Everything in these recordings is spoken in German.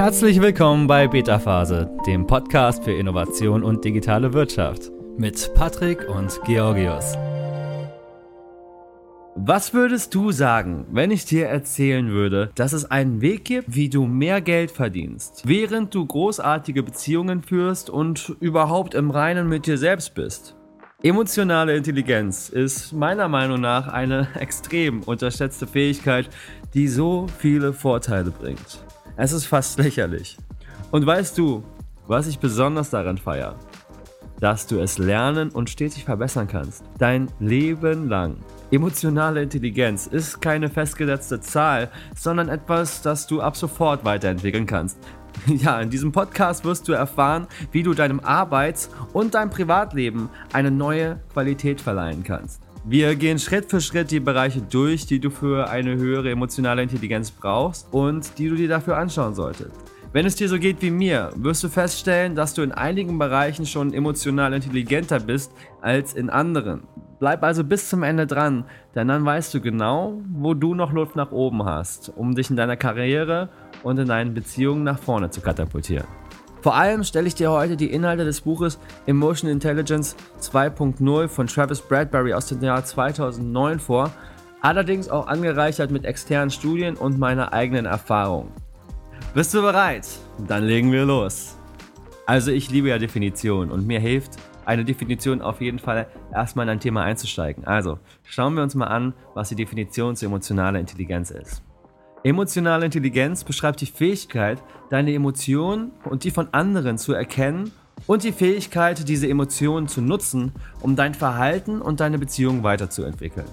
Herzlich willkommen bei Beta Phase, dem Podcast für Innovation und digitale Wirtschaft mit Patrick und Georgios. Was würdest du sagen, wenn ich dir erzählen würde, dass es einen Weg gibt, wie du mehr Geld verdienst, während du großartige Beziehungen führst und überhaupt im Reinen mit dir selbst bist? Emotionale Intelligenz ist meiner Meinung nach eine extrem unterschätzte Fähigkeit, die so viele Vorteile bringt. Es ist fast lächerlich. Und weißt du, was ich besonders daran feiere? Dass du es lernen und stetig verbessern kannst. Dein Leben lang. Emotionale Intelligenz ist keine festgesetzte Zahl, sondern etwas, das du ab sofort weiterentwickeln kannst. Ja, in diesem Podcast wirst du erfahren, wie du deinem Arbeits- und deinem Privatleben eine neue Qualität verleihen kannst. Wir gehen Schritt für Schritt die Bereiche durch, die du für eine höhere emotionale Intelligenz brauchst und die du dir dafür anschauen solltest. Wenn es dir so geht wie mir, wirst du feststellen, dass du in einigen Bereichen schon emotional intelligenter bist als in anderen. Bleib also bis zum Ende dran, denn dann weißt du genau, wo du noch Luft nach oben hast, um dich in deiner Karriere und in deinen Beziehungen nach vorne zu katapultieren. Vor allem stelle ich dir heute die Inhalte des Buches Emotion Intelligence 2.0 von Travis Bradbury aus dem Jahr 2009 vor, allerdings auch angereichert mit externen Studien und meiner eigenen Erfahrung. Bist du bereit? Dann legen wir los. Also ich liebe ja Definitionen und mir hilft eine Definition auf jeden Fall erstmal in ein Thema einzusteigen. Also schauen wir uns mal an, was die Definition zu emotionaler Intelligenz ist. Emotionale Intelligenz beschreibt die Fähigkeit, deine Emotionen und die von anderen zu erkennen und die Fähigkeit, diese Emotionen zu nutzen, um dein Verhalten und deine Beziehung weiterzuentwickeln.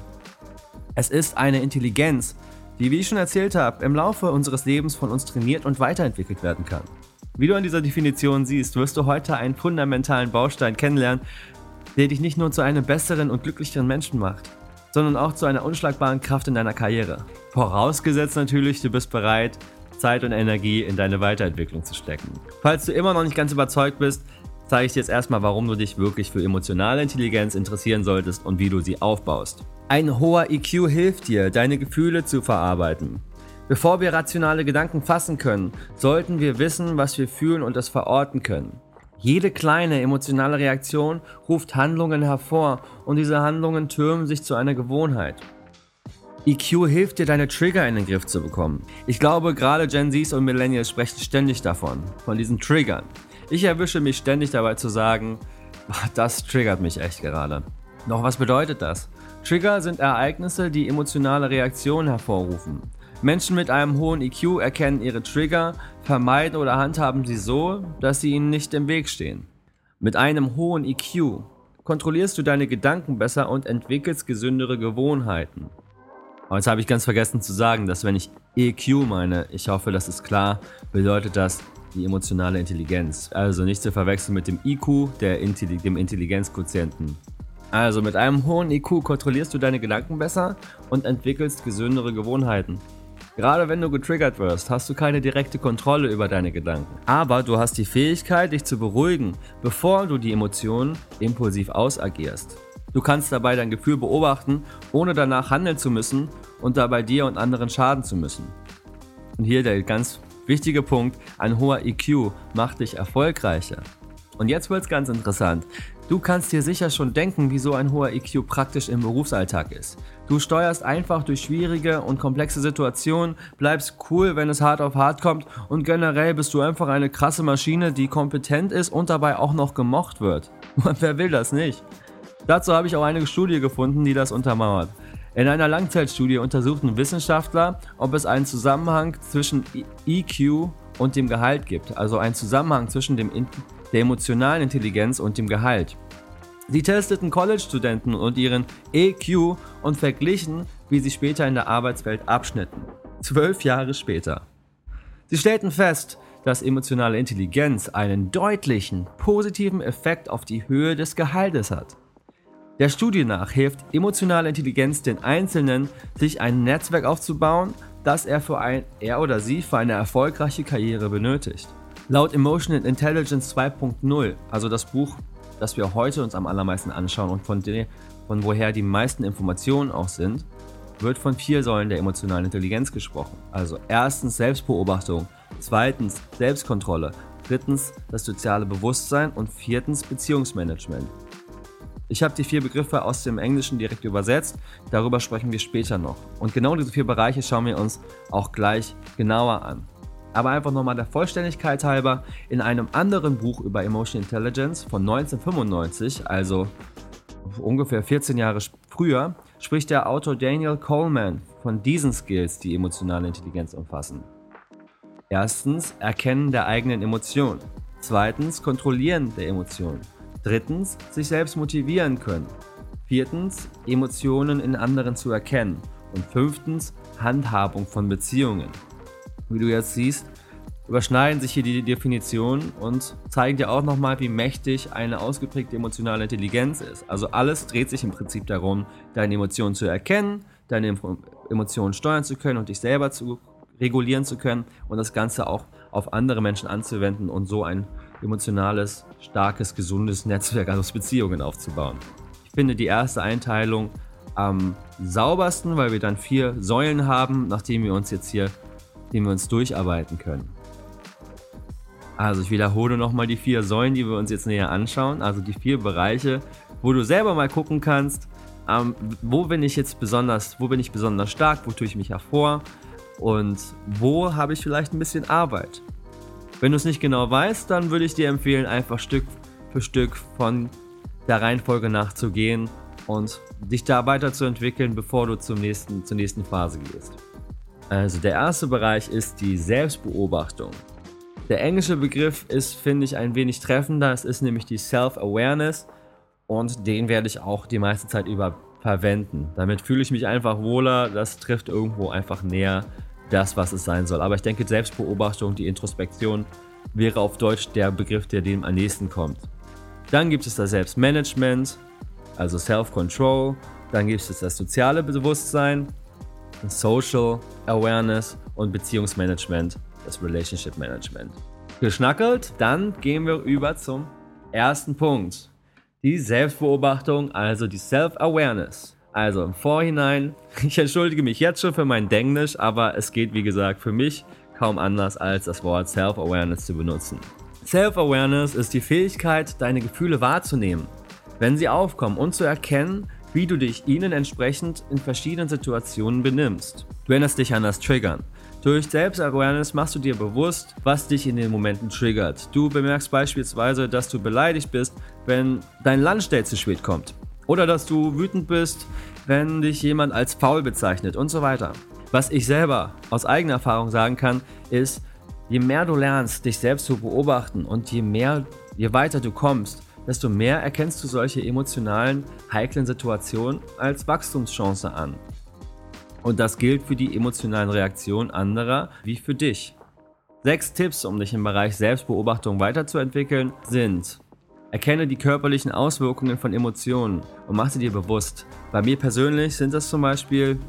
Es ist eine Intelligenz, die, wie ich schon erzählt habe, im Laufe unseres Lebens von uns trainiert und weiterentwickelt werden kann. Wie du in dieser Definition siehst, wirst du heute einen fundamentalen Baustein kennenlernen, der dich nicht nur zu einem besseren und glücklicheren Menschen macht, sondern auch zu einer unschlagbaren Kraft in deiner Karriere. Vorausgesetzt natürlich, du bist bereit, Zeit und Energie in deine Weiterentwicklung zu stecken. Falls du immer noch nicht ganz überzeugt bist, zeige ich dir jetzt erstmal, warum du dich wirklich für emotionale Intelligenz interessieren solltest und wie du sie aufbaust. Ein hoher EQ hilft dir, deine Gefühle zu verarbeiten. Bevor wir rationale Gedanken fassen können, sollten wir wissen, was wir fühlen und es verorten können. Jede kleine emotionale Reaktion ruft Handlungen hervor und diese Handlungen türmen sich zu einer Gewohnheit. EQ hilft dir, deine Trigger in den Griff zu bekommen. Ich glaube, gerade Gen Zs und Millennials sprechen ständig davon, von diesen Triggern. Ich erwische mich ständig dabei zu sagen, das triggert mich echt gerade. Doch was bedeutet das? Trigger sind Ereignisse, die emotionale Reaktionen hervorrufen. Menschen mit einem hohen EQ erkennen ihre Trigger, vermeiden oder handhaben sie so, dass sie ihnen nicht im Weg stehen. Mit einem hohen EQ kontrollierst du deine Gedanken besser und entwickelst gesündere Gewohnheiten. Aber jetzt habe ich ganz vergessen zu sagen, dass wenn ich EQ meine, ich hoffe, das ist klar, bedeutet das die emotionale Intelligenz. Also nicht zu verwechseln mit dem IQ, der Intelli dem Intelligenzquotienten. Also mit einem hohen IQ kontrollierst du deine Gedanken besser und entwickelst gesündere Gewohnheiten. Gerade wenn du getriggert wirst, hast du keine direkte Kontrolle über deine Gedanken. Aber du hast die Fähigkeit, dich zu beruhigen, bevor du die Emotionen impulsiv ausagierst. Du kannst dabei dein Gefühl beobachten, ohne danach handeln zu müssen und dabei dir und anderen schaden zu müssen. Und hier der ganz wichtige Punkt, ein hoher EQ macht dich erfolgreicher. Und jetzt wird es ganz interessant. Du kannst dir sicher schon denken, wie so ein hoher EQ praktisch im Berufsalltag ist. Du steuerst einfach durch schwierige und komplexe Situationen, bleibst cool, wenn es hart auf hart kommt und generell bist du einfach eine krasse Maschine, die kompetent ist und dabei auch noch gemocht wird. Wer will das nicht? Dazu habe ich auch eine Studie gefunden, die das untermauert. In einer Langzeitstudie untersuchten Wissenschaftler, ob es einen Zusammenhang zwischen EQ und dem Gehalt gibt, also einen Zusammenhang zwischen dem der emotionalen Intelligenz und dem Gehalt. Sie testeten College-Studenten und ihren EQ und verglichen, wie sie später in der Arbeitswelt abschnitten. Zwölf Jahre später. Sie stellten fest, dass emotionale Intelligenz einen deutlichen positiven Effekt auf die Höhe des Gehaltes hat. Der Studie nach hilft emotionale Intelligenz den Einzelnen, sich ein Netzwerk aufzubauen, das er, für ein, er oder sie für eine erfolgreiche Karriere benötigt. Laut Emotional Intelligence 2.0, also das Buch, das wir heute uns am allermeisten anschauen und von, der, von woher die meisten Informationen auch sind, wird von vier Säulen der emotionalen Intelligenz gesprochen. Also erstens Selbstbeobachtung, Zweitens Selbstkontrolle. Drittens das soziale Bewusstsein und viertens Beziehungsmanagement. Ich habe die vier Begriffe aus dem Englischen direkt übersetzt, darüber sprechen wir später noch. Und genau diese vier Bereiche schauen wir uns auch gleich genauer an. Aber einfach nochmal der Vollständigkeit halber, in einem anderen Buch über Emotional Intelligence von 1995, also ungefähr 14 Jahre früher, spricht der Autor Daniel Coleman von diesen Skills, die emotionale Intelligenz umfassen. Erstens Erkennen der eigenen Emotionen. Zweitens Kontrollieren der Emotionen. Drittens sich selbst motivieren können. Viertens Emotionen in anderen zu erkennen. Und fünftens Handhabung von Beziehungen. Wie du jetzt siehst, überschneiden sich hier die Definitionen und zeigen dir auch nochmal, wie mächtig eine ausgeprägte emotionale Intelligenz ist. Also alles dreht sich im Prinzip darum, deine Emotionen zu erkennen, deine Emotionen steuern zu können und dich selber zu regulieren zu können und das Ganze auch auf andere Menschen anzuwenden und so ein emotionales, starkes, gesundes Netzwerk aus Beziehungen aufzubauen. Ich finde die erste Einteilung am saubersten, weil wir dann vier Säulen haben, nachdem wir uns jetzt hier, dem wir uns durcharbeiten können. Also ich wiederhole nochmal die vier Säulen, die wir uns jetzt näher anschauen, also die vier Bereiche, wo du selber mal gucken kannst, ähm, wo bin ich jetzt besonders, wo bin ich besonders stark, wo tue ich mich hervor, und wo habe ich vielleicht ein bisschen Arbeit. Wenn du es nicht genau weißt, dann würde ich dir empfehlen, einfach Stück für Stück von der Reihenfolge nachzugehen und dich da weiterzuentwickeln, bevor du zum nächsten, zur nächsten Phase gehst. Also der erste Bereich ist die Selbstbeobachtung. Der englische Begriff ist, finde ich, ein wenig treffender. Es ist nämlich die Self-Awareness und den werde ich auch die meiste Zeit über verwenden. Damit fühle ich mich einfach wohler. Das trifft irgendwo einfach näher das, was es sein soll. Aber ich denke, Selbstbeobachtung, die Introspektion wäre auf Deutsch der Begriff, der dem am nächsten kommt. Dann gibt es das Selbstmanagement, also Self-Control. Dann gibt es das soziale Bewusstsein, Social Awareness und Beziehungsmanagement, das Relationship Management. Geschnackelt, dann gehen wir über zum ersten Punkt. Die Selbstbeobachtung, also die Self-Awareness. Also im Vorhinein, ich entschuldige mich jetzt schon für mein Denglisch, aber es geht wie gesagt für mich kaum anders als das Wort Self-Awareness zu benutzen. Self-Awareness ist die Fähigkeit, deine Gefühle wahrzunehmen, wenn sie aufkommen und zu erkennen, wie du dich ihnen entsprechend in verschiedenen Situationen benimmst. Du erinnerst dich an das Triggern. Durch Selbst-Awareness machst du dir bewusst, was dich in den Momenten triggert. Du bemerkst beispielsweise, dass du beleidigt bist, wenn dein Lunchdate zu spät kommt. Oder dass du wütend bist, wenn dich jemand als faul bezeichnet und so weiter. Was ich selber aus eigener Erfahrung sagen kann, ist, je mehr du lernst, dich selbst zu beobachten und je mehr, je weiter du kommst, desto mehr erkennst du solche emotionalen, heiklen Situationen als Wachstumschance an. Und das gilt für die emotionalen Reaktionen anderer wie für dich. Sechs Tipps, um dich im Bereich Selbstbeobachtung weiterzuentwickeln, sind Erkenne die körperlichen Auswirkungen von Emotionen und mach sie dir bewusst. Bei mir persönlich sind das zum Beispiel,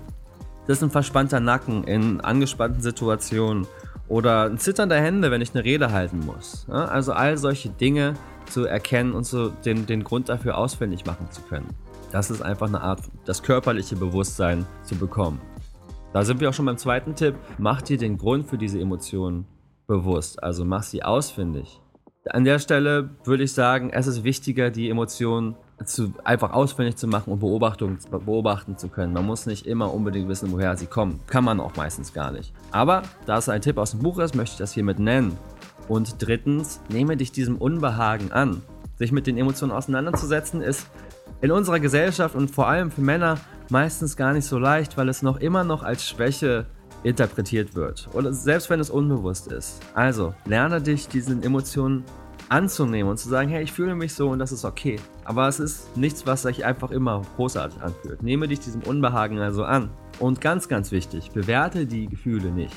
das ist ein verspannter Nacken in angespannten Situationen oder ein Zittern der Hände, wenn ich eine Rede halten muss. Also all solche Dinge zu erkennen und so den, den Grund dafür ausfindig machen zu können. Das ist einfach eine Art, das körperliche Bewusstsein zu bekommen. Da sind wir auch schon beim zweiten Tipp. Mach dir den Grund für diese Emotionen bewusst. Also mach sie ausfindig. An der Stelle würde ich sagen, es ist wichtiger, die Emotionen zu, einfach ausfindig zu machen und Beobachtung, beobachten zu können. Man muss nicht immer unbedingt wissen, woher sie kommen. Kann man auch meistens gar nicht. Aber da es ein Tipp aus dem Buch ist, möchte ich das hiermit nennen. Und drittens, nehme dich diesem Unbehagen an. Sich mit den Emotionen auseinanderzusetzen ist in unserer Gesellschaft und vor allem für Männer meistens gar nicht so leicht, weil es noch immer noch als Schwäche interpretiert wird. Oder selbst wenn es unbewusst ist. Also, lerne dich diesen Emotionen anzunehmen und zu sagen, hey, ich fühle mich so und das ist okay. Aber es ist nichts, was sich einfach immer großartig anfühlt. Nehme dich diesem Unbehagen also an. Und ganz, ganz wichtig, bewerte die Gefühle nicht.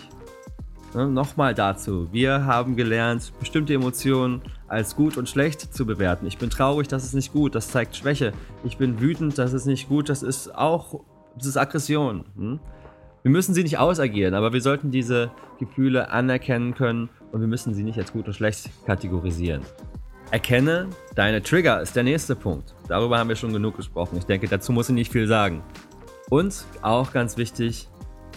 Ne, Nochmal dazu, wir haben gelernt, bestimmte Emotionen als gut und schlecht zu bewerten. Ich bin traurig, das ist nicht gut, das zeigt Schwäche. Ich bin wütend, das ist nicht gut, das ist auch, das ist Aggression. Hm? Wir müssen sie nicht ausagieren, aber wir sollten diese Gefühle anerkennen können und wir müssen sie nicht als gut und schlecht kategorisieren. Erkenne deine Trigger ist der nächste Punkt. Darüber haben wir schon genug gesprochen. Ich denke, dazu muss ich nicht viel sagen. Und auch ganz wichtig,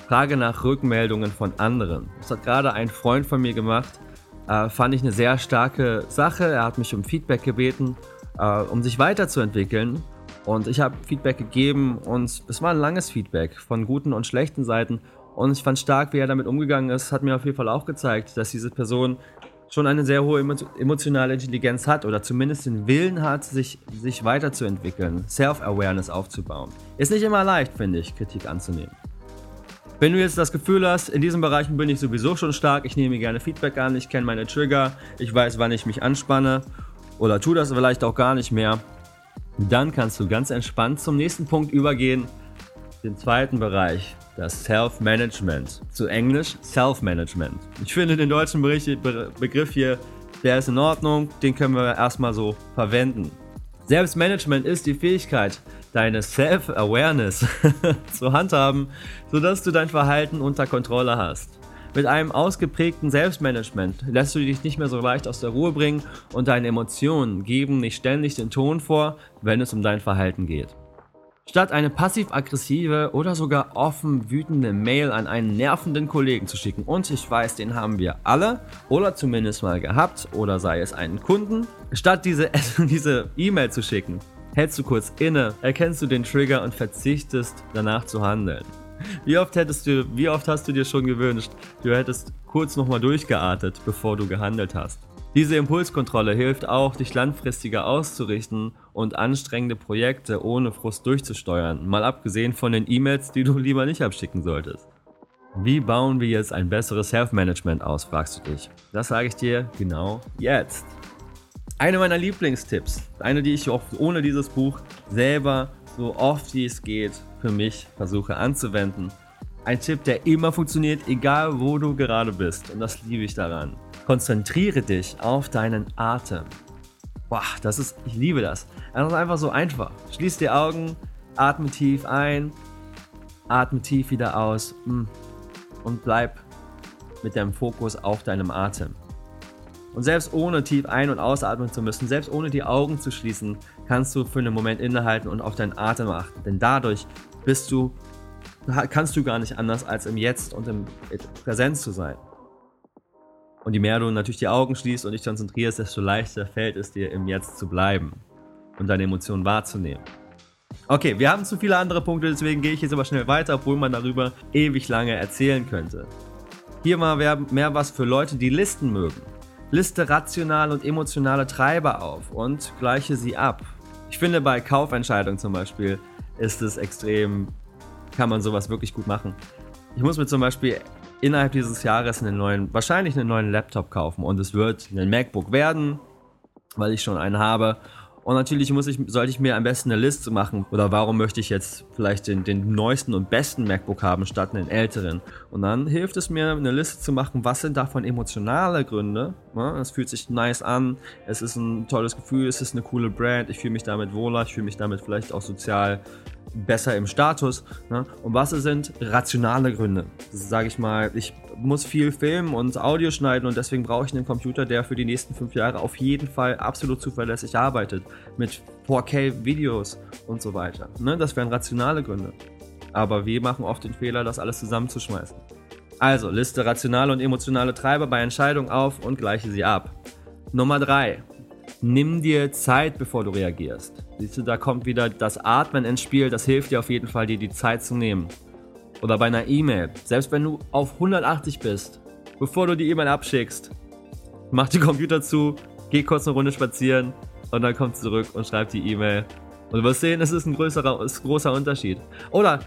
frage nach Rückmeldungen von anderen. Das hat gerade ein Freund von mir gemacht. Äh, fand ich eine sehr starke Sache. Er hat mich um Feedback gebeten, äh, um sich weiterzuentwickeln. Und ich habe Feedback gegeben und es war ein langes Feedback von guten und schlechten Seiten. Und ich fand stark, wie er damit umgegangen ist. Hat mir auf jeden Fall auch gezeigt, dass diese Person schon eine sehr hohe emotionale Intelligenz hat oder zumindest den Willen hat, sich, sich weiterzuentwickeln, Self-Awareness aufzubauen. Ist nicht immer leicht, finde ich, Kritik anzunehmen. Wenn du jetzt das Gefühl hast, in diesen Bereichen bin ich sowieso schon stark, ich nehme gerne Feedback an, ich kenne meine Trigger, ich weiß, wann ich mich anspanne oder tue das vielleicht auch gar nicht mehr, dann kannst du ganz entspannt zum nächsten Punkt übergehen, den zweiten Bereich, das Self-Management. Zu Englisch Self-Management. Ich finde den deutschen Begriff hier, der ist in Ordnung, den können wir erstmal so verwenden. Selbstmanagement ist die Fähigkeit, deine Self-Awareness zu handhaben, sodass du dein Verhalten unter Kontrolle hast. Mit einem ausgeprägten Selbstmanagement lässt du dich nicht mehr so leicht aus der Ruhe bringen und deine Emotionen geben nicht ständig den Ton vor, wenn es um dein Verhalten geht. Statt eine passiv-aggressive oder sogar offen wütende Mail an einen nervenden Kollegen zu schicken, und ich weiß, den haben wir alle oder zumindest mal gehabt oder sei es einen Kunden, statt diese diese E-Mail zu schicken, hältst du kurz inne, erkennst du den Trigger und verzichtest danach zu handeln. Wie oft hättest du, wie oft hast du dir schon gewünscht, du hättest kurz nochmal durchgeartet, bevor du gehandelt hast? Diese Impulskontrolle hilft auch, dich langfristiger auszurichten und anstrengende Projekte ohne Frust durchzusteuern, mal abgesehen von den E-Mails, die du lieber nicht abschicken solltest. Wie bauen wir jetzt ein besseres Self-Management aus, fragst du dich. Das sage ich dir genau jetzt. Eine meiner Lieblingstipps, eine, die ich auch ohne dieses Buch selber so oft wie es geht für mich versuche anzuwenden. Ein Tipp, der immer funktioniert, egal wo du gerade bist. Und das liebe ich daran. Konzentriere dich auf deinen Atem. Boah, das ist, ich liebe das. Das ist einfach so einfach. Schließ die Augen, atme tief ein, atme tief wieder aus mm, und bleib mit deinem Fokus auf deinem Atem. Und selbst ohne tief ein- und ausatmen zu müssen, selbst ohne die Augen zu schließen, kannst du für einen Moment innehalten und auf deinen Atem achten. Denn dadurch bist du, kannst du gar nicht anders als im Jetzt und im Präsenz zu sein. Und je mehr du natürlich die Augen schließt und dich konzentrierst, desto leichter fällt es dir im Jetzt zu bleiben und deine Emotionen wahrzunehmen. Okay, wir haben zu viele andere Punkte, deswegen gehe ich jetzt aber schnell weiter, obwohl man darüber ewig lange erzählen könnte. Hier mal mehr was für Leute, die Listen mögen. Liste rationale und emotionale Treiber auf und gleiche sie ab. Ich finde bei Kaufentscheidungen zum Beispiel ist es extrem, kann man sowas wirklich gut machen. Ich muss mir zum Beispiel innerhalb dieses Jahres einen neuen, wahrscheinlich einen neuen Laptop kaufen und es wird ein MacBook werden, weil ich schon einen habe. Und natürlich muss ich, sollte ich mir am besten eine Liste machen. Oder warum möchte ich jetzt vielleicht den, den neuesten und besten MacBook haben, statt einen älteren? Und dann hilft es mir, eine Liste zu machen, was sind davon emotionale Gründe. Ja, es fühlt sich nice an, es ist ein tolles Gefühl, es ist eine coole Brand, ich fühle mich damit wohler, ich fühle mich damit vielleicht auch sozial besser im Status. Ne? Und was sind rationale Gründe? Sage ich mal, ich muss viel filmen und Audio schneiden und deswegen brauche ich einen Computer, der für die nächsten fünf Jahre auf jeden Fall absolut zuverlässig arbeitet. Mit 4K-Videos und so weiter. Ne? Das wären rationale Gründe. Aber wir machen oft den Fehler, das alles zusammenzuschmeißen. Also, liste rationale und emotionale Treiber bei Entscheidungen auf und gleiche sie ab. Nummer 3 nimm dir Zeit, bevor du reagierst. Siehst du, da kommt wieder das Atmen ins Spiel, das hilft dir auf jeden Fall, dir die Zeit zu nehmen. Oder bei einer E-Mail, selbst wenn du auf 180 bist, bevor du die E-Mail abschickst, mach den Computer zu, geh kurz eine Runde spazieren und dann komm zurück und schreib die E-Mail. Und du wirst sehen, es ist ein größerer, ist ein großer Unterschied. Oder,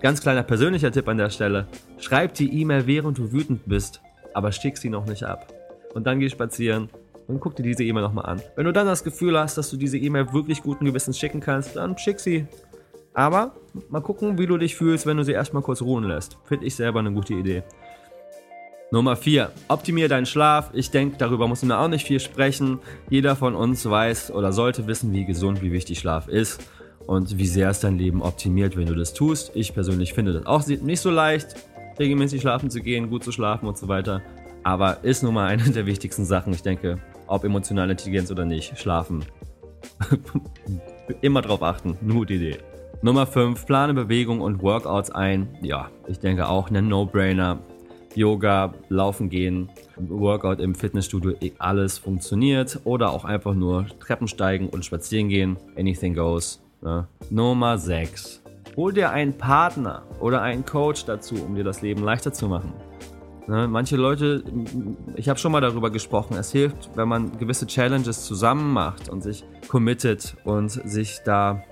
ganz kleiner persönlicher Tipp an der Stelle, schreib die E-Mail, während du wütend bist, aber schick sie noch nicht ab. Und dann geh spazieren und guck dir diese E-Mail nochmal an. Wenn du dann das Gefühl hast, dass du diese E-Mail wirklich guten Gewissens schicken kannst, dann schick sie. Aber mal gucken, wie du dich fühlst, wenn du sie erstmal kurz ruhen lässt. Finde ich selber eine gute Idee. Nummer 4. Optimier deinen Schlaf. Ich denke, darüber muss man auch nicht viel sprechen. Jeder von uns weiß oder sollte wissen, wie gesund, wie wichtig Schlaf ist und wie sehr es dein Leben optimiert, wenn du das tust. Ich persönlich finde das auch nicht so leicht, regelmäßig schlafen zu gehen, gut zu schlafen und so weiter. Aber ist nun mal eine der wichtigsten Sachen. Ich denke, ob emotionale Intelligenz oder nicht, schlafen. Immer drauf achten, eine gute Idee. Nummer 5, plane Bewegung und Workouts ein. Ja, ich denke auch ein No-Brainer. Yoga, Laufen gehen, Workout im Fitnessstudio, eh, alles funktioniert. Oder auch einfach nur Treppen steigen und spazieren gehen. Anything goes. Ne? Nummer 6. Hol dir einen Partner oder einen Coach dazu, um dir das Leben leichter zu machen. Ne? Manche Leute, ich habe schon mal darüber gesprochen, es hilft, wenn man gewisse Challenges zusammen macht und sich committet und sich da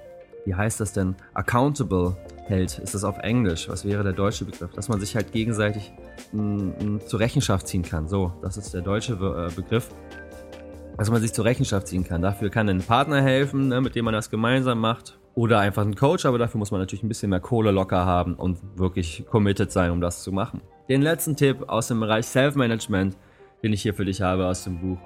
wie heißt das denn, accountable hält, ist das auf Englisch. Was wäre der deutsche Begriff? Dass man sich halt gegenseitig m, m, zur Rechenschaft ziehen kann. So, das ist der deutsche äh, Begriff. Dass man sich zur Rechenschaft ziehen kann. Dafür kann ein Partner helfen, ne, mit dem man das gemeinsam macht. Oder einfach ein Coach, aber dafür muss man natürlich ein bisschen mehr Kohle locker haben und wirklich committed sein, um das zu machen. Den letzten Tipp aus dem Bereich Self-Management, den ich hier für dich habe aus dem Buch,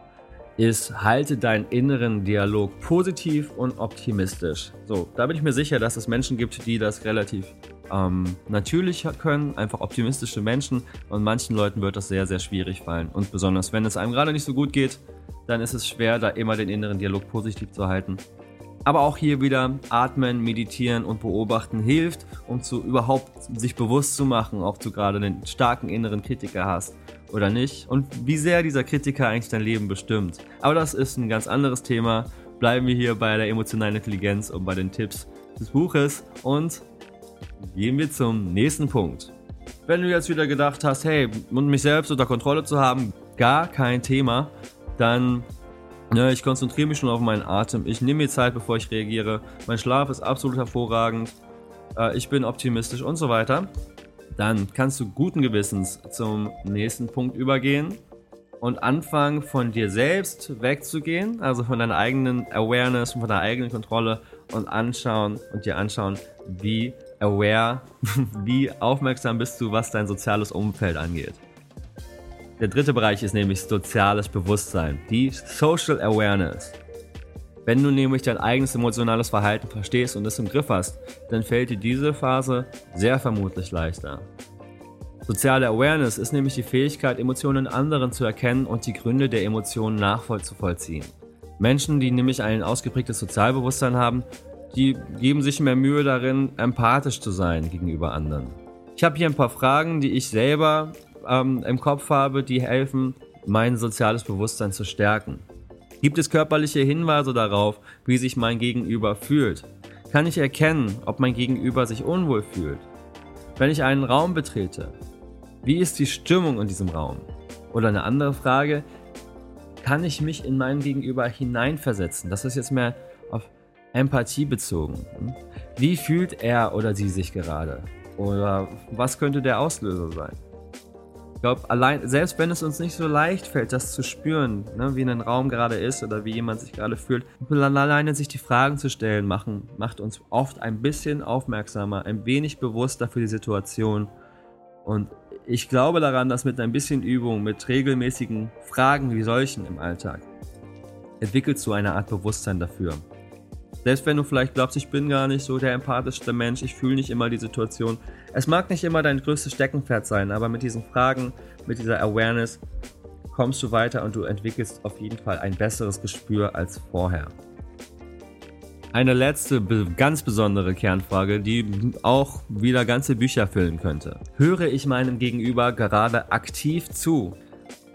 ist, halte deinen inneren Dialog positiv und optimistisch. So, da bin ich mir sicher, dass es Menschen gibt, die das relativ ähm, natürlich können, einfach optimistische Menschen und manchen Leuten wird das sehr, sehr schwierig fallen. Und besonders wenn es einem gerade nicht so gut geht, dann ist es schwer, da immer den inneren Dialog positiv zu halten. Aber auch hier wieder atmen, meditieren und beobachten hilft, um zu überhaupt sich bewusst zu machen, ob du gerade einen starken inneren Kritiker hast oder nicht und wie sehr dieser Kritiker eigentlich dein Leben bestimmt. Aber das ist ein ganz anderes Thema. Bleiben wir hier bei der emotionalen Intelligenz und bei den Tipps des Buches und gehen wir zum nächsten Punkt. Wenn du jetzt wieder gedacht hast, hey, mich selbst unter Kontrolle zu haben, gar kein Thema, dann ja, ich konzentriere mich schon auf meinen Atem. Ich nehme mir Zeit, bevor ich reagiere. Mein Schlaf ist absolut hervorragend. Äh, ich bin optimistisch und so weiter. Dann kannst du guten Gewissens zum nächsten Punkt übergehen und anfangen, von dir selbst wegzugehen, also von deiner eigenen Awareness, von deiner eigenen Kontrolle und anschauen und dir anschauen, wie aware, wie aufmerksam bist du, was dein soziales Umfeld angeht. Der dritte Bereich ist nämlich soziales Bewusstsein, die Social Awareness. Wenn du nämlich dein eigenes emotionales Verhalten verstehst und es im Griff hast, dann fällt dir diese Phase sehr vermutlich leichter. Soziale Awareness ist nämlich die Fähigkeit, Emotionen in anderen zu erkennen und die Gründe der Emotionen nachvollziehen. Menschen, die nämlich ein ausgeprägtes Sozialbewusstsein haben, die geben sich mehr Mühe darin, empathisch zu sein gegenüber anderen. Ich habe hier ein paar Fragen, die ich selber ähm, im Kopf habe, die helfen, mein soziales Bewusstsein zu stärken. Gibt es körperliche Hinweise darauf, wie sich mein Gegenüber fühlt? Kann ich erkennen, ob mein Gegenüber sich unwohl fühlt? Wenn ich einen Raum betrete, wie ist die Stimmung in diesem Raum? Oder eine andere Frage, kann ich mich in meinen Gegenüber hineinversetzen? Das ist jetzt mehr auf Empathie bezogen. Wie fühlt er oder sie sich gerade? Oder was könnte der Auslöser sein? glaube, allein, selbst wenn es uns nicht so leicht fällt, das zu spüren, ne, wie ein Raum gerade ist oder wie jemand sich gerade fühlt, alleine sich die Fragen zu stellen, machen, macht uns oft ein bisschen aufmerksamer, ein wenig bewusster für die Situation. Und ich glaube daran, dass mit ein bisschen Übung, mit regelmäßigen Fragen wie solchen im Alltag, entwickelst du eine Art Bewusstsein dafür. Selbst wenn du vielleicht glaubst, ich bin gar nicht so der empathischste Mensch, ich fühle nicht immer die Situation. Es mag nicht immer dein größtes Steckenpferd sein, aber mit diesen Fragen, mit dieser Awareness kommst du weiter und du entwickelst auf jeden Fall ein besseres Gespür als vorher. Eine letzte, ganz besondere Kernfrage, die auch wieder ganze Bücher füllen könnte. Höre ich meinem Gegenüber gerade aktiv zu?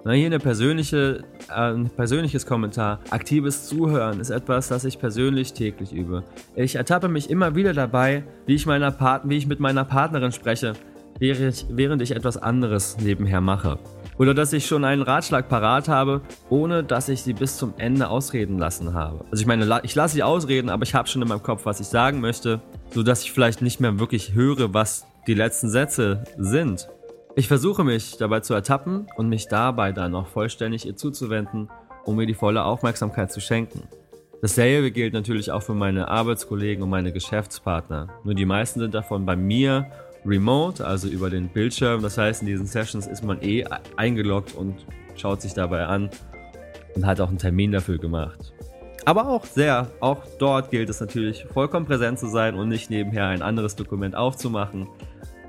Na, hier eine persönliche, äh, ein persönliches Kommentar. Aktives Zuhören ist etwas, das ich persönlich täglich übe. Ich ertappe mich immer wieder dabei, wie ich, meiner Part wie ich mit meiner Partnerin spreche, während ich, während ich etwas anderes nebenher mache. Oder dass ich schon einen Ratschlag parat habe, ohne dass ich sie bis zum Ende ausreden lassen habe. Also ich meine, ich lasse sie ausreden, aber ich habe schon in meinem Kopf, was ich sagen möchte, sodass ich vielleicht nicht mehr wirklich höre, was die letzten Sätze sind. Ich versuche mich dabei zu ertappen und mich dabei dann auch vollständig ihr zuzuwenden, um mir die volle Aufmerksamkeit zu schenken. Dasselbe gilt natürlich auch für meine Arbeitskollegen und meine Geschäftspartner. Nur die meisten sind davon bei mir remote, also über den Bildschirm. Das heißt, in diesen Sessions ist man eh eingeloggt und schaut sich dabei an und hat auch einen Termin dafür gemacht. Aber auch sehr, auch dort gilt es natürlich vollkommen präsent zu sein und nicht nebenher ein anderes Dokument aufzumachen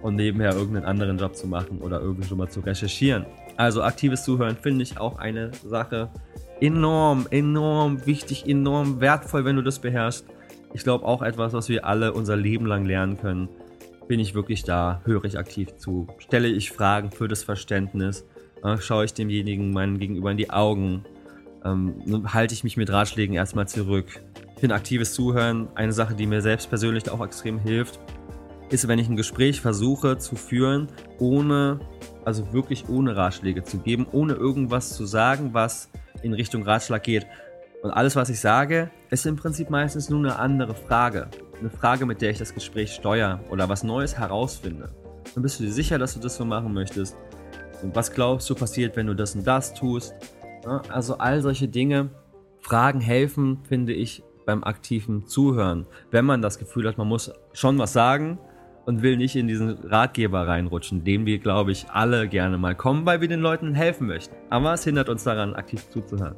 und nebenher irgendeinen anderen Job zu machen oder irgendwie schon mal zu recherchieren. Also aktives Zuhören finde ich auch eine Sache enorm, enorm wichtig, enorm wertvoll, wenn du das beherrschst. ich glaube auch etwas, was wir alle unser Leben lang lernen können. Bin ich wirklich da? Höre ich aktiv zu? Stelle ich Fragen für das Verständnis? Äh, schaue ich demjenigen meinen Gegenüber in die Augen? Ähm, halte ich mich mit Ratschlägen erstmal zurück? Ich finde aktives Zuhören eine Sache, die mir selbst persönlich auch extrem hilft, ist, wenn ich ein Gespräch versuche zu führen, ohne, also wirklich ohne Ratschläge zu geben, ohne irgendwas zu sagen, was in Richtung Ratschlag geht. Und alles, was ich sage, ist im Prinzip meistens nur eine andere Frage. Eine Frage, mit der ich das Gespräch steuere oder was Neues herausfinde. Dann bist du dir sicher, dass du das so machen möchtest. Und was glaubst du passiert, wenn du das und das tust? Also all solche Dinge, Fragen helfen, finde ich, beim aktiven Zuhören. Wenn man das Gefühl hat, man muss schon was sagen und will nicht in diesen Ratgeber reinrutschen, dem wir, glaube ich, alle gerne mal kommen, weil wir den Leuten helfen möchten. Aber es hindert uns daran, aktiv zuzuhören.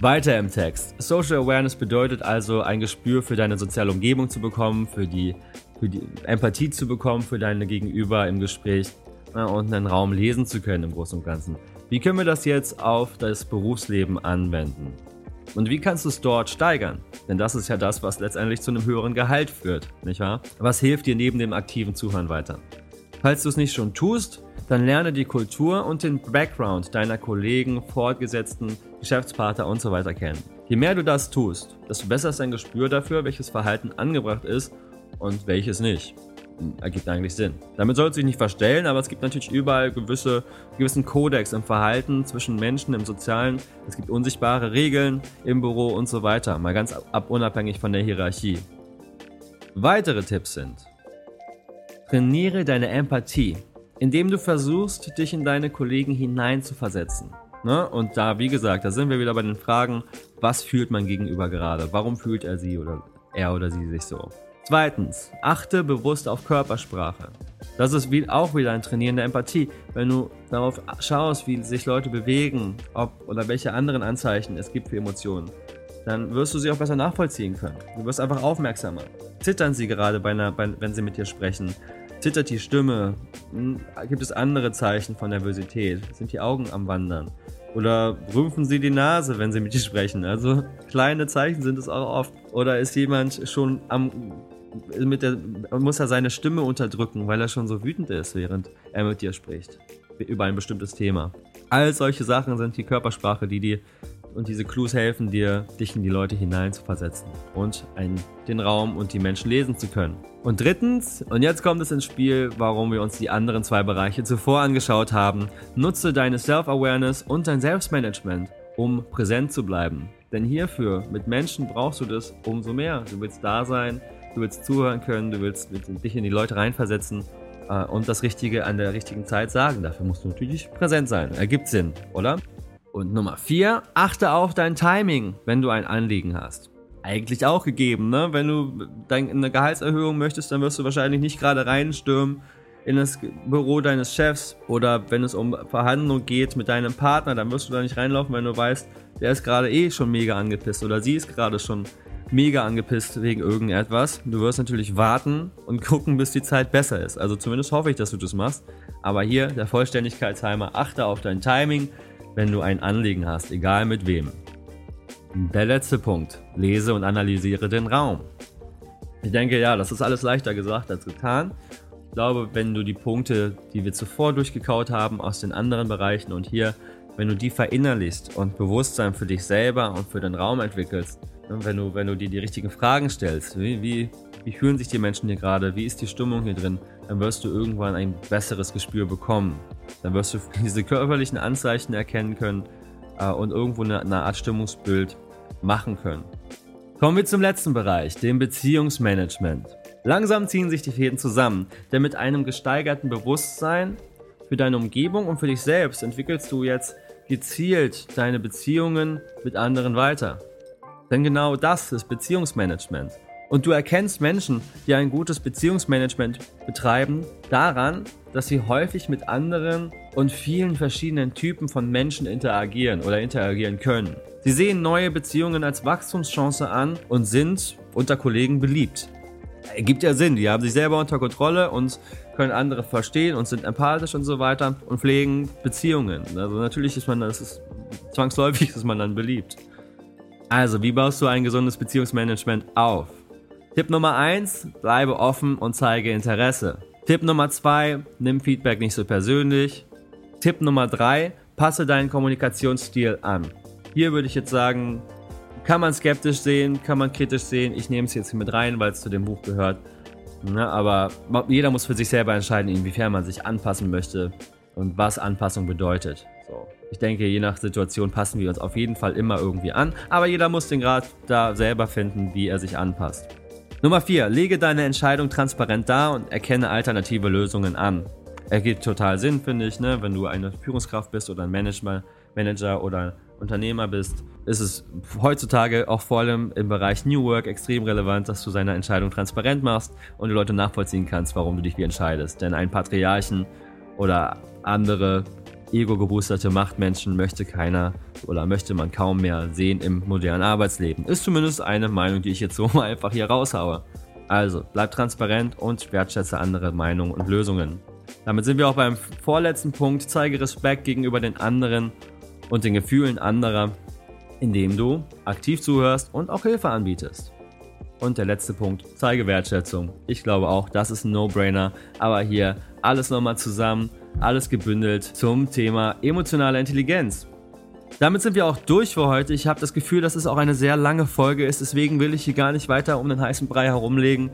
Weiter im Text. Social Awareness bedeutet also, ein Gespür für deine soziale Umgebung zu bekommen, für die, für die Empathie zu bekommen, für deine Gegenüber im Gespräch und einen Raum lesen zu können im Großen und Ganzen. Wie können wir das jetzt auf das Berufsleben anwenden? Und wie kannst du es dort steigern? Denn das ist ja das, was letztendlich zu einem höheren Gehalt führt, nicht wahr? Was hilft dir neben dem aktiven Zuhören weiter? Falls du es nicht schon tust, dann lerne die Kultur und den Background deiner Kollegen, Fortgesetzten, Geschäftspartner und so weiter kennen. Je mehr du das tust, desto besser ist dein Gespür dafür, welches Verhalten angebracht ist und welches nicht. Ergibt eigentlich Sinn. Damit soll es sich nicht verstellen, aber es gibt natürlich überall gewisse, gewissen Kodex im Verhalten zwischen Menschen, im Sozialen. Es gibt unsichtbare Regeln im Büro und so weiter. Mal ganz ab unabhängig von der Hierarchie. Weitere Tipps sind: Trainiere deine Empathie indem du versuchst, dich in deine Kollegen hineinzuversetzen. Ne? Und da, wie gesagt, da sind wir wieder bei den Fragen, was fühlt man gegenüber gerade? Warum fühlt er sie oder er oder sie sich so? Zweitens, achte bewusst auf Körpersprache. Das ist wie, auch wieder ein Trainieren der Empathie. Wenn du darauf schaust, wie sich Leute bewegen, ob oder welche anderen Anzeichen es gibt für Emotionen, dann wirst du sie auch besser nachvollziehen können. Du wirst einfach aufmerksamer. Zittern sie gerade, bei einer, bei, wenn sie mit dir sprechen? Zittert die Stimme? Hm, gibt es andere Zeichen von Nervosität? Sind die Augen am Wandern? Oder rümpfen sie die Nase, wenn sie mit dir sprechen? Also kleine Zeichen sind es auch oft. Oder ist jemand schon am mit der muss er seine Stimme unterdrücken, weil er schon so wütend ist, während er mit dir spricht über ein bestimmtes Thema. All solche Sachen sind die Körpersprache, die dir und diese Clues helfen dir, dich in die Leute hinein zu versetzen und einen, den Raum und die Menschen lesen zu können. Und drittens, und jetzt kommt es ins Spiel, warum wir uns die anderen zwei Bereiche zuvor angeschaut haben, nutze deine Self-Awareness und dein Selbstmanagement, um präsent zu bleiben. Denn hierfür, mit Menschen brauchst du das umso mehr. Du willst da sein, du willst zuhören können, du willst dich in die Leute reinversetzen äh, und das Richtige an der richtigen Zeit sagen. Dafür musst du natürlich präsent sein. Ergibt Sinn, oder? Und Nummer 4, achte auf dein Timing, wenn du ein Anliegen hast. Eigentlich auch gegeben, ne? Wenn du eine Gehaltserhöhung möchtest, dann wirst du wahrscheinlich nicht gerade reinstürmen in das Büro deines Chefs oder wenn es um Verhandlungen geht mit deinem Partner, dann wirst du da nicht reinlaufen, wenn du weißt, der ist gerade eh schon mega angepisst oder sie ist gerade schon mega angepisst wegen irgendetwas. Du wirst natürlich warten und gucken, bis die Zeit besser ist. Also zumindest hoffe ich, dass du das machst. Aber hier der Vollständigkeitsheimer, achte auf dein Timing, wenn du ein Anliegen hast, egal mit wem. Der letzte Punkt. Lese und analysiere den Raum. Ich denke, ja, das ist alles leichter gesagt als getan. Ich glaube, wenn du die Punkte, die wir zuvor durchgekaut haben, aus den anderen Bereichen und hier, wenn du die verinnerlichst und Bewusstsein für dich selber und für den Raum entwickelst, wenn du, wenn du dir die richtigen Fragen stellst, wie, wie, wie fühlen sich die Menschen hier gerade, wie ist die Stimmung hier drin, dann wirst du irgendwann ein besseres Gespür bekommen. Dann wirst du diese körperlichen Anzeichen erkennen können äh, und irgendwo eine, eine Art Stimmungsbild machen können. Kommen wir zum letzten Bereich, dem Beziehungsmanagement. Langsam ziehen sich die Fäden zusammen, denn mit einem gesteigerten Bewusstsein für deine Umgebung und für dich selbst entwickelst du jetzt gezielt deine Beziehungen mit anderen weiter. Denn genau das ist Beziehungsmanagement. Und du erkennst Menschen, die ein gutes Beziehungsmanagement betreiben, daran, dass sie häufig mit anderen und vielen verschiedenen Typen von Menschen interagieren oder interagieren können. Sie sehen neue Beziehungen als Wachstumschance an und sind unter Kollegen beliebt. Ergibt ja Sinn, die haben sich selber unter Kontrolle und können andere verstehen und sind empathisch und so weiter und pflegen Beziehungen. Also natürlich ist man, das ist zwangsläufig ist man dann beliebt. Also, wie baust du ein gesundes Beziehungsmanagement auf? Tipp Nummer 1, bleibe offen und zeige Interesse. Tipp Nummer 2, nimm Feedback nicht so persönlich. Tipp Nummer 3, passe deinen Kommunikationsstil an. Hier würde ich jetzt sagen, kann man skeptisch sehen, kann man kritisch sehen. Ich nehme es jetzt hier mit rein, weil es zu dem Buch gehört. Ne, aber jeder muss für sich selber entscheiden, inwiefern man sich anpassen möchte und was Anpassung bedeutet. So. Ich denke, je nach Situation passen wir uns auf jeden Fall immer irgendwie an, aber jeder muss den Grad da selber finden, wie er sich anpasst. Nummer 4. Lege deine Entscheidung transparent dar und erkenne alternative Lösungen an. Ergibt total Sinn, finde ich, ne? wenn du eine Führungskraft bist oder ein Manager, Manager oder Unternehmer bist, ist es heutzutage auch vor allem im Bereich New Work extrem relevant, dass du seine Entscheidung transparent machst und die Leute nachvollziehen kannst, warum du dich wie entscheidest. Denn ein Patriarchen oder andere ego-geboosterte Machtmenschen möchte keiner oder möchte man kaum mehr sehen im modernen Arbeitsleben. Ist zumindest eine Meinung, die ich jetzt so mal einfach hier raushaue. Also, bleib transparent und wertschätze andere Meinungen und Lösungen. Damit sind wir auch beim vorletzten Punkt. Zeige Respekt gegenüber den anderen und den Gefühlen anderer, indem du aktiv zuhörst und auch Hilfe anbietest. Und der letzte Punkt, zeige Wertschätzung. Ich glaube auch, das ist ein No-Brainer, aber hier alles nochmal zusammen, alles gebündelt zum Thema emotionale Intelligenz. Damit sind wir auch durch für heute. Ich habe das Gefühl, dass es auch eine sehr lange Folge ist, deswegen will ich hier gar nicht weiter um den heißen Brei herumlegen,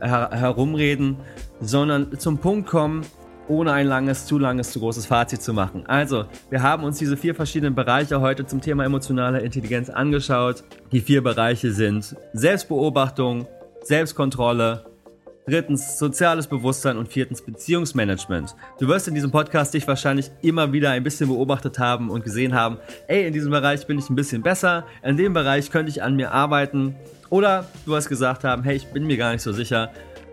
her herumreden, sondern zum Punkt kommen, ohne ein langes, zu langes, zu großes Fazit zu machen. Also, wir haben uns diese vier verschiedenen Bereiche heute zum Thema emotionale Intelligenz angeschaut. Die vier Bereiche sind Selbstbeobachtung, Selbstkontrolle, drittens soziales Bewusstsein und viertens Beziehungsmanagement. Du wirst in diesem Podcast dich wahrscheinlich immer wieder ein bisschen beobachtet haben und gesehen haben, ey, in diesem Bereich bin ich ein bisschen besser, in dem Bereich könnte ich an mir arbeiten. Oder du hast gesagt haben, hey, ich bin mir gar nicht so sicher,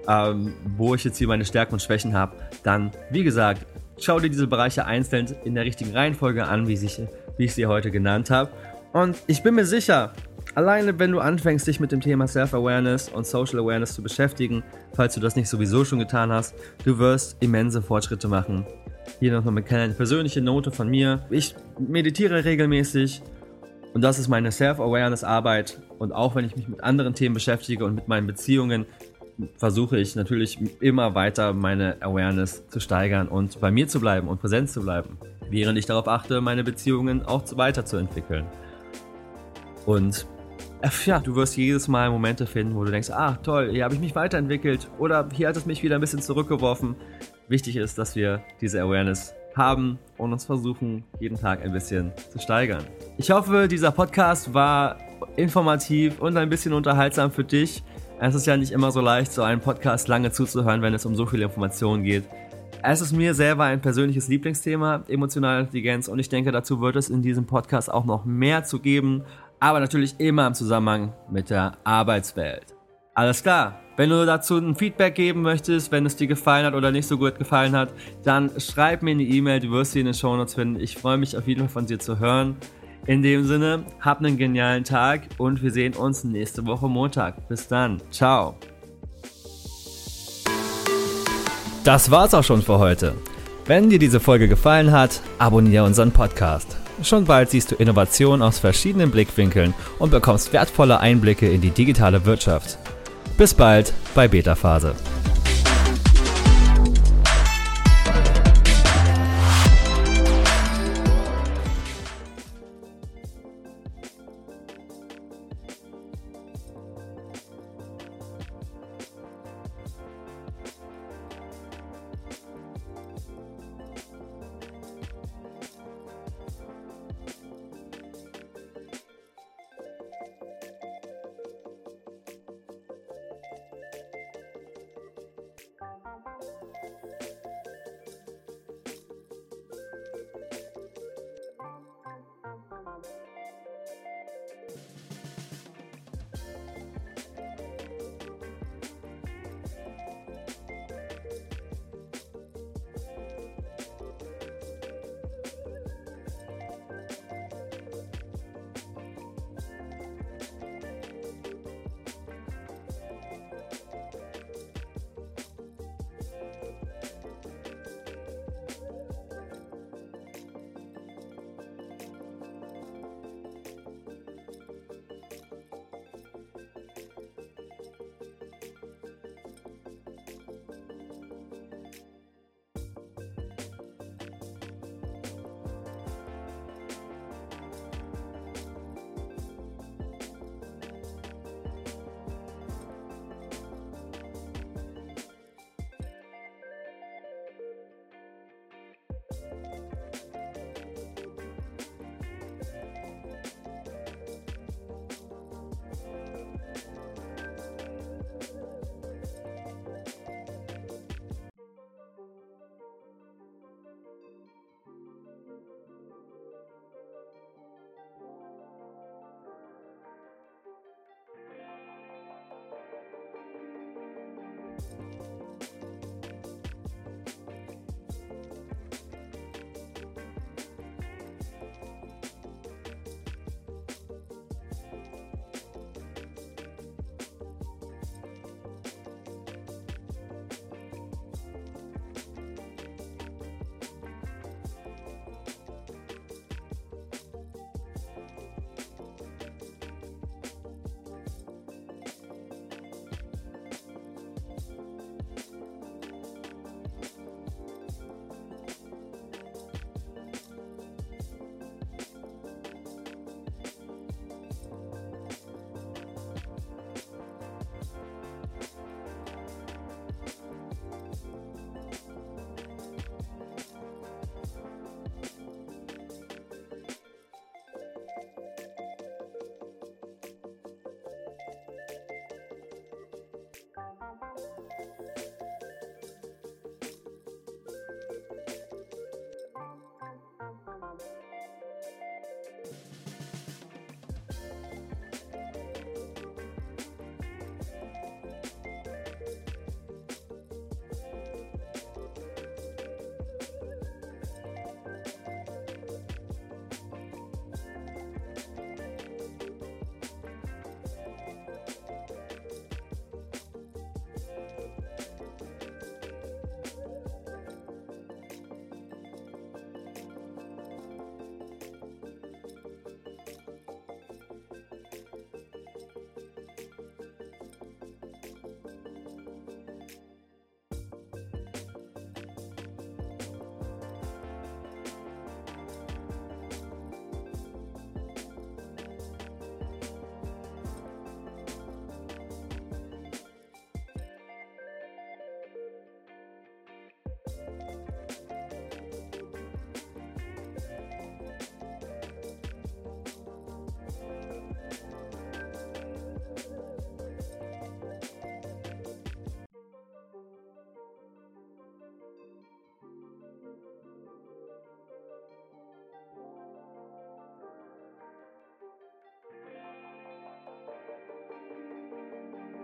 ähm, wo ich jetzt hier meine Stärken und Schwächen habe, dann, wie gesagt, schau dir diese Bereiche einzeln in der richtigen Reihenfolge an, wie, sich, wie ich sie heute genannt habe. Und ich bin mir sicher, alleine wenn du anfängst, dich mit dem Thema Self-Awareness und Social Awareness zu beschäftigen, falls du das nicht sowieso schon getan hast, du wirst immense Fortschritte machen. Hier noch eine kleine persönliche Note von mir. Ich meditiere regelmäßig und das ist meine Self-Awareness-Arbeit. Und auch wenn ich mich mit anderen Themen beschäftige und mit meinen Beziehungen, versuche ich natürlich immer weiter meine Awareness zu steigern und bei mir zu bleiben und präsent zu bleiben, während ich darauf achte, meine Beziehungen auch weiterzuentwickeln. Und äh, ja, du wirst jedes Mal Momente finden, wo du denkst, ah toll, hier habe ich mich weiterentwickelt oder hier hat es mich wieder ein bisschen zurückgeworfen. Wichtig ist, dass wir diese Awareness haben und uns versuchen, jeden Tag ein bisschen zu steigern. Ich hoffe, dieser Podcast war informativ und ein bisschen unterhaltsam für dich. Es ist ja nicht immer so leicht, so einen Podcast lange zuzuhören, wenn es um so viele Informationen geht. Es ist mir selber ein persönliches Lieblingsthema, emotionale Intelligenz, und ich denke, dazu wird es in diesem Podcast auch noch mehr zu geben, aber natürlich immer im Zusammenhang mit der Arbeitswelt. Alles klar. Wenn du dazu ein Feedback geben möchtest, wenn es dir gefallen hat oder nicht so gut gefallen hat, dann schreib mir eine E-Mail, du wirst sie in den Show Notes finden. Ich freue mich auf jeden Fall von dir zu hören. In dem Sinne, hab einen genialen Tag und wir sehen uns nächste Woche Montag. Bis dann. Ciao. Das war's auch schon für heute. Wenn dir diese Folge gefallen hat, abonniere unseren Podcast. Schon bald siehst du Innovationen aus verschiedenen Blickwinkeln und bekommst wertvolle Einblicke in die digitale Wirtschaft. Bis bald bei Beta Phase.